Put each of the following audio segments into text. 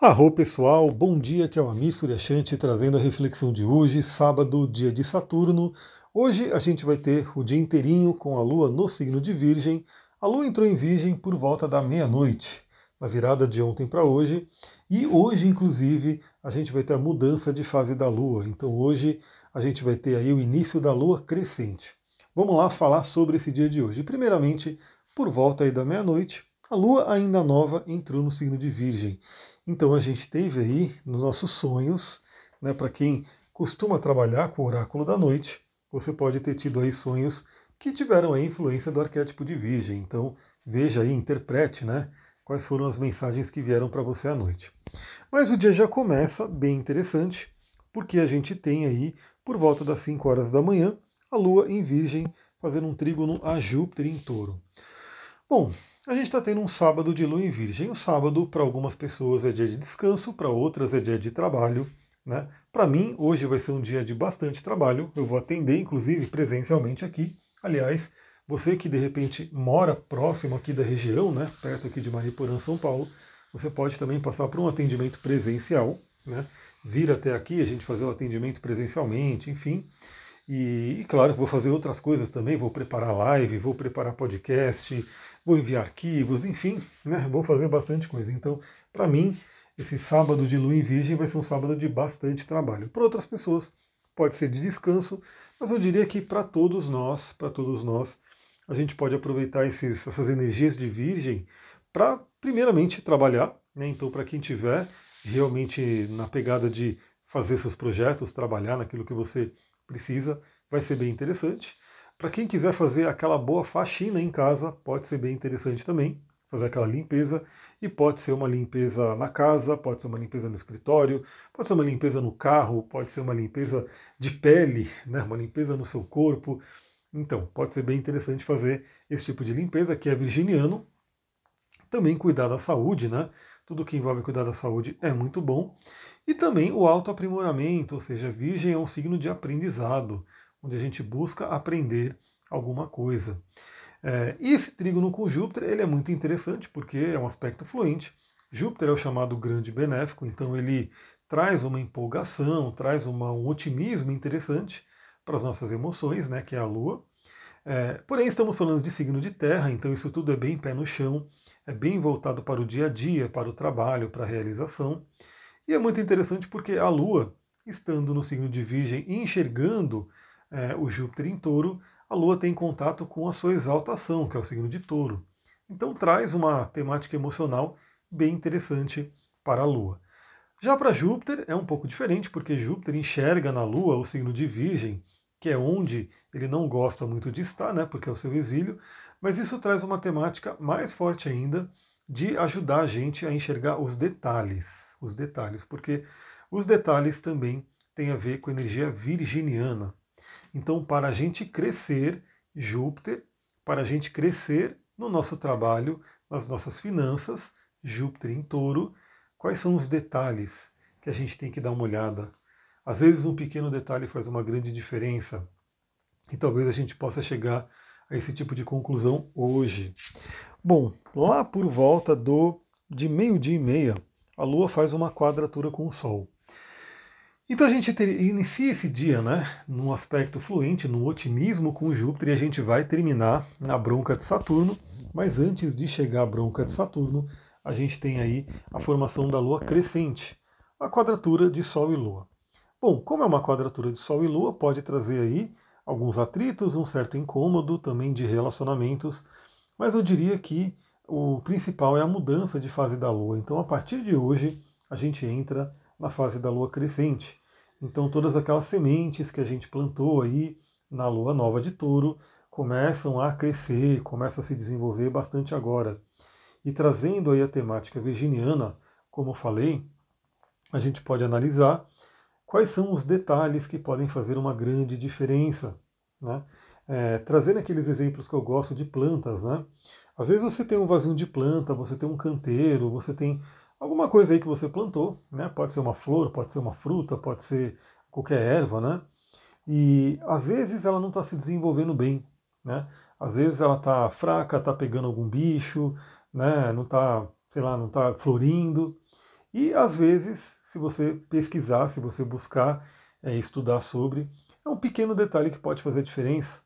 Arro pessoal, bom dia, que é o Amir Suryashanti trazendo a reflexão de hoje, sábado, dia de Saturno. Hoje a gente vai ter o dia inteirinho com a Lua no signo de Virgem. A Lua entrou em Virgem por volta da meia-noite, na virada de ontem para hoje. E hoje, inclusive, a gente vai ter a mudança de fase da Lua. Então hoje a gente vai ter aí o início da Lua crescente. Vamos lá falar sobre esse dia de hoje. Primeiramente, por volta aí da meia-noite, a Lua ainda nova entrou no signo de Virgem. Então a gente teve aí nos nossos sonhos, né, para quem costuma trabalhar com o oráculo da noite, você pode ter tido aí sonhos que tiveram a influência do arquétipo de Virgem. Então veja aí, interprete, né, quais foram as mensagens que vieram para você à noite. Mas o dia já começa bem interessante, porque a gente tem aí, por volta das 5 horas da manhã, a Lua em Virgem fazendo um trígono a Júpiter em Touro. Bom, a gente está tendo um sábado de lua em virgem. O sábado, para algumas pessoas, é dia de descanso, para outras é dia de trabalho. Né? Para mim, hoje vai ser um dia de bastante trabalho. Eu vou atender, inclusive, presencialmente aqui. Aliás, você que de repente mora próximo aqui da região, né, perto aqui de Mariporã, São Paulo, você pode também passar por um atendimento presencial, né, vir até aqui, a gente fazer o atendimento presencialmente, enfim. E, e claro, vou fazer outras coisas também, vou preparar live, vou preparar podcast, vou enviar arquivos, enfim, né, vou fazer bastante coisa. Então, para mim, esse sábado de lua em virgem vai ser um sábado de bastante trabalho. Para outras pessoas, pode ser de descanso, mas eu diria que para todos nós, para todos nós, a gente pode aproveitar esses, essas energias de virgem para, primeiramente, trabalhar. Né? Então, para quem tiver realmente na pegada de fazer seus projetos, trabalhar naquilo que você precisa, vai ser bem interessante. Para quem quiser fazer aquela boa faxina em casa, pode ser bem interessante também, fazer aquela limpeza. E pode ser uma limpeza na casa, pode ser uma limpeza no escritório, pode ser uma limpeza no carro, pode ser uma limpeza de pele, né? uma limpeza no seu corpo. Então, pode ser bem interessante fazer esse tipo de limpeza, que é virginiano. Também cuidar da saúde, né? Tudo que envolve cuidar da saúde é muito bom. E também o autoaprimoramento, ou seja, virgem é um signo de aprendizado onde a gente busca aprender alguma coisa. É, e esse trígono com Júpiter ele é muito interessante porque é um aspecto fluente. Júpiter é o chamado grande benéfico, então ele traz uma empolgação, traz uma, um otimismo interessante para as nossas emoções, né, que é a Lua. É, porém, estamos falando de signo de terra, então isso tudo é bem pé no chão, é bem voltado para o dia a dia, para o trabalho, para a realização. E é muito interessante porque a Lua, estando no signo de Virgem e enxergando é, o Júpiter em touro, a Lua tem contato com a sua exaltação, que é o signo de touro. Então traz uma temática emocional bem interessante para a Lua. Já para Júpiter é um pouco diferente, porque Júpiter enxerga na Lua o signo de Virgem, que é onde ele não gosta muito de estar, né, porque é o seu exílio, mas isso traz uma temática mais forte ainda de ajudar a gente a enxergar os detalhes, os detalhes, porque os detalhes também têm a ver com energia virginiana, então, para a gente crescer, Júpiter, para a gente crescer no nosso trabalho, nas nossas finanças, Júpiter em touro, quais são os detalhes que a gente tem que dar uma olhada? Às vezes, um pequeno detalhe faz uma grande diferença. E talvez a gente possa chegar a esse tipo de conclusão hoje. Bom, lá por volta do de meio-dia e meia, a Lua faz uma quadratura com o Sol. Então a gente ter, inicia esse dia, né, num aspecto fluente, num otimismo com Júpiter, e a gente vai terminar na bronca de Saturno, mas antes de chegar à bronca de Saturno, a gente tem aí a formação da Lua crescente, a quadratura de Sol e Lua. Bom, como é uma quadratura de Sol e Lua, pode trazer aí alguns atritos, um certo incômodo também de relacionamentos, mas eu diria que o principal é a mudança de fase da Lua. Então, a partir de hoje, a gente entra na fase da lua crescente. Então todas aquelas sementes que a gente plantou aí na lua nova de touro começam a crescer, começam a se desenvolver bastante agora. E trazendo aí a temática virginiana, como eu falei, a gente pode analisar quais são os detalhes que podem fazer uma grande diferença. Né? É, trazendo aqueles exemplos que eu gosto de plantas, né? Às vezes você tem um vasinho de planta, você tem um canteiro, você tem alguma coisa aí que você plantou, né? Pode ser uma flor, pode ser uma fruta, pode ser qualquer erva, né? E às vezes ela não está se desenvolvendo bem, né? Às vezes ela está fraca, está pegando algum bicho, né? Não está, sei lá, não está florindo. E às vezes, se você pesquisar, se você buscar é, estudar sobre, é um pequeno detalhe que pode fazer diferença.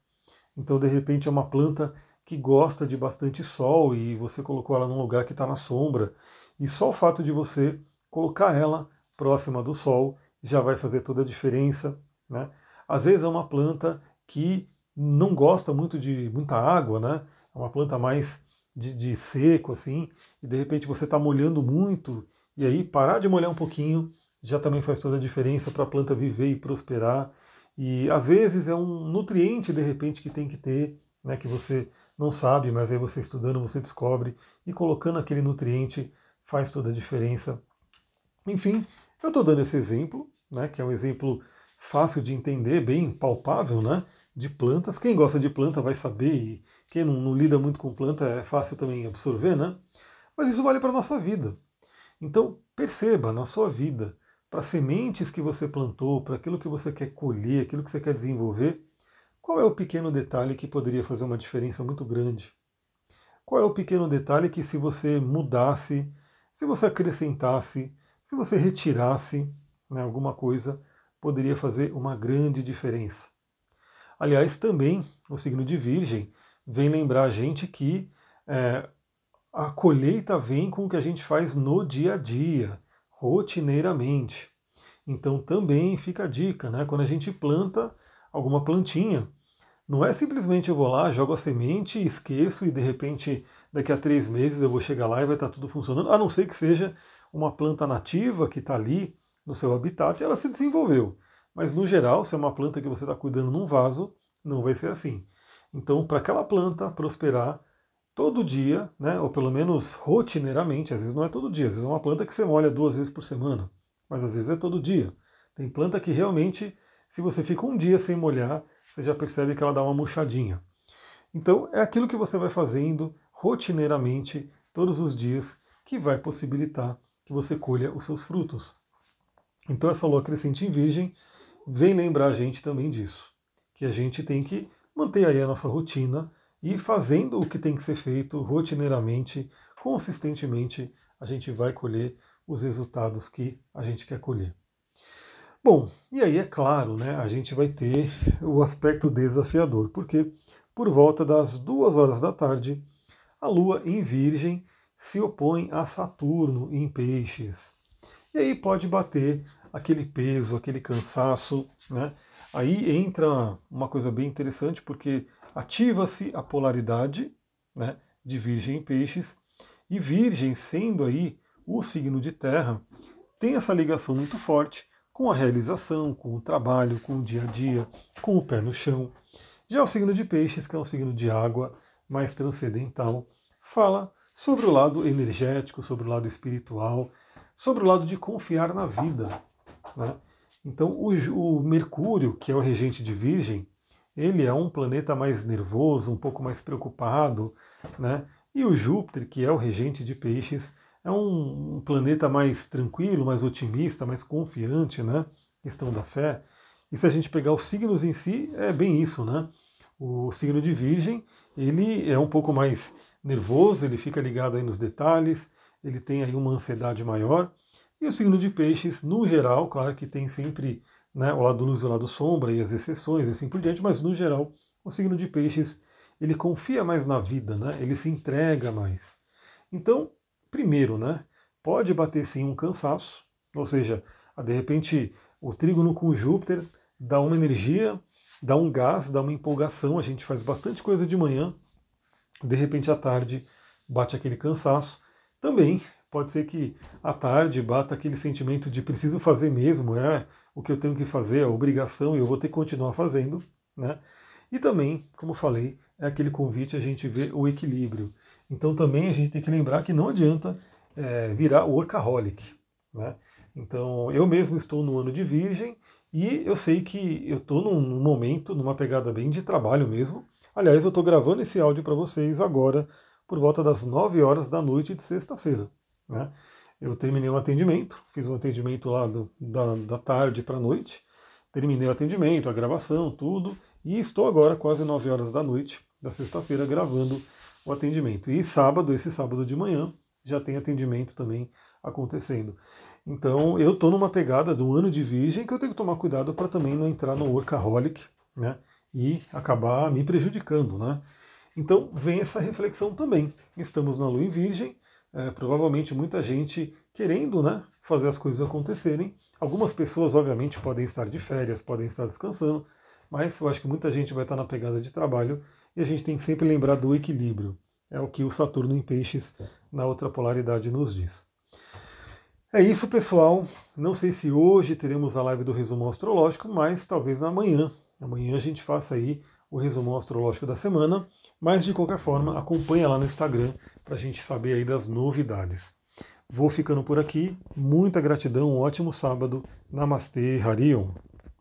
Então, de repente, é uma planta que gosta de bastante sol e você colocou ela num lugar que está na sombra. E só o fato de você colocar ela próxima do sol já vai fazer toda a diferença. Né? Às vezes é uma planta que não gosta muito de muita água, né? É uma planta mais de, de seco, assim, e de repente você está molhando muito, e aí parar de molhar um pouquinho já também faz toda a diferença para a planta viver e prosperar. E às vezes é um nutriente, de repente, que tem que ter, né, que você não sabe, mas aí você estudando você descobre, e colocando aquele nutriente faz toda a diferença. Enfim, eu estou dando esse exemplo, né, que é um exemplo fácil de entender, bem palpável, né, de plantas. Quem gosta de planta vai saber, e quem não, não lida muito com planta é fácil também absorver, né? Mas isso vale para a nossa vida. Então, perceba na sua vida, para sementes que você plantou, para aquilo que você quer colher, aquilo que você quer desenvolver, qual é o pequeno detalhe que poderia fazer uma diferença muito grande? Qual é o pequeno detalhe que, se você mudasse, se você acrescentasse, se você retirasse né, alguma coisa, poderia fazer uma grande diferença? Aliás, também o signo de Virgem vem lembrar a gente que é, a colheita vem com o que a gente faz no dia a dia, rotineiramente. Então também fica a dica, né? Quando a gente planta alguma plantinha, não é simplesmente eu vou lá, jogo a semente, esqueço e de repente daqui a três meses eu vou chegar lá e vai estar tudo funcionando, a não ser que seja uma planta nativa que está ali no seu habitat e ela se desenvolveu. Mas no geral, se é uma planta que você está cuidando num vaso, não vai ser assim. Então, para aquela planta prosperar, todo dia, né, ou pelo menos rotineiramente, às vezes não é todo dia, às vezes é uma planta que você molha duas vezes por semana, mas às vezes é todo dia. Tem planta que realmente, se você fica um dia sem molhar, você já percebe que ela dá uma murchadinha. Então é aquilo que você vai fazendo rotineiramente, todos os dias, que vai possibilitar que você colha os seus frutos. Então essa lua crescente em virgem vem lembrar a gente também disso, que a gente tem que manter aí a nossa rotina, e fazendo o que tem que ser feito rotineiramente, consistentemente, a gente vai colher os resultados que a gente quer colher. Bom, e aí é claro, né, a gente vai ter o aspecto desafiador, porque por volta das duas horas da tarde, a Lua em Virgem se opõe a Saturno em Peixes. E aí pode bater aquele peso, aquele cansaço, né? Aí entra uma coisa bem interessante, porque ativa-se a polaridade né, de Virgem em Peixes, e Virgem, sendo aí o signo de terra, tem essa ligação muito forte com a realização, com o trabalho, com o dia a dia, com o pé no chão. Já o signo de Peixes, que é um signo de água, mais transcendental, fala sobre o lado energético, sobre o lado espiritual, sobre o lado de confiar na vida. Né? Então, o, o Mercúrio, que é o regente de Virgem, ele é um planeta mais nervoso, um pouco mais preocupado, né? E o Júpiter, que é o regente de peixes, é um, planeta mais tranquilo, mais otimista, mais confiante, né? Questão da fé. E se a gente pegar os signos em si, é bem isso, né? O signo de Virgem, ele é um pouco mais nervoso, ele fica ligado aí nos detalhes, ele tem aí uma ansiedade maior. E o signo de Peixes, no geral, claro que tem sempre né, o lado luz e o lado sombra e as exceções e assim por diante, mas no geral o signo de peixes ele confia mais na vida, né, ele se entrega mais. Então, primeiro, né, pode bater sim um cansaço, ou seja, de repente o trígono com Júpiter dá uma energia, dá um gás, dá uma empolgação, a gente faz bastante coisa de manhã, de repente à tarde bate aquele cansaço. Também Pode ser que à tarde bata aquele sentimento de preciso fazer mesmo, é o que eu tenho que fazer, a obrigação, e eu vou ter que continuar fazendo. Né? E também, como falei, é aquele convite a gente ver o equilíbrio. Então também a gente tem que lembrar que não adianta é, virar workaholic. Né? Então eu mesmo estou no ano de virgem e eu sei que eu estou num momento, numa pegada bem de trabalho mesmo. Aliás, eu estou gravando esse áudio para vocês agora por volta das 9 horas da noite de sexta-feira. Né? Eu terminei um atendimento, fiz um atendimento lá do, da, da tarde para a noite, terminei o atendimento, a gravação, tudo, e estou agora quase 9 horas da noite da sexta-feira gravando o atendimento. E sábado, esse sábado de manhã, já tem atendimento também acontecendo. Então eu estou numa pegada do ano de virgem que eu tenho que tomar cuidado para também não entrar no workaholic né, e acabar me prejudicando. Né? Então vem essa reflexão também. Estamos na lua em virgem, é, provavelmente muita gente querendo né, fazer as coisas acontecerem. Algumas pessoas, obviamente, podem estar de férias, podem estar descansando, mas eu acho que muita gente vai estar na pegada de trabalho e a gente tem que sempre lembrar do equilíbrio. É o que o Saturno em Peixes, na outra polaridade, nos diz. É isso, pessoal. Não sei se hoje teremos a live do resumo astrológico, mas talvez na manhã. Amanhã a gente faça aí o resumo astrológico da semana. Mas de qualquer forma, acompanha lá no Instagram para a gente saber aí das novidades. Vou ficando por aqui. Muita gratidão, um ótimo sábado. Namastê, Harion.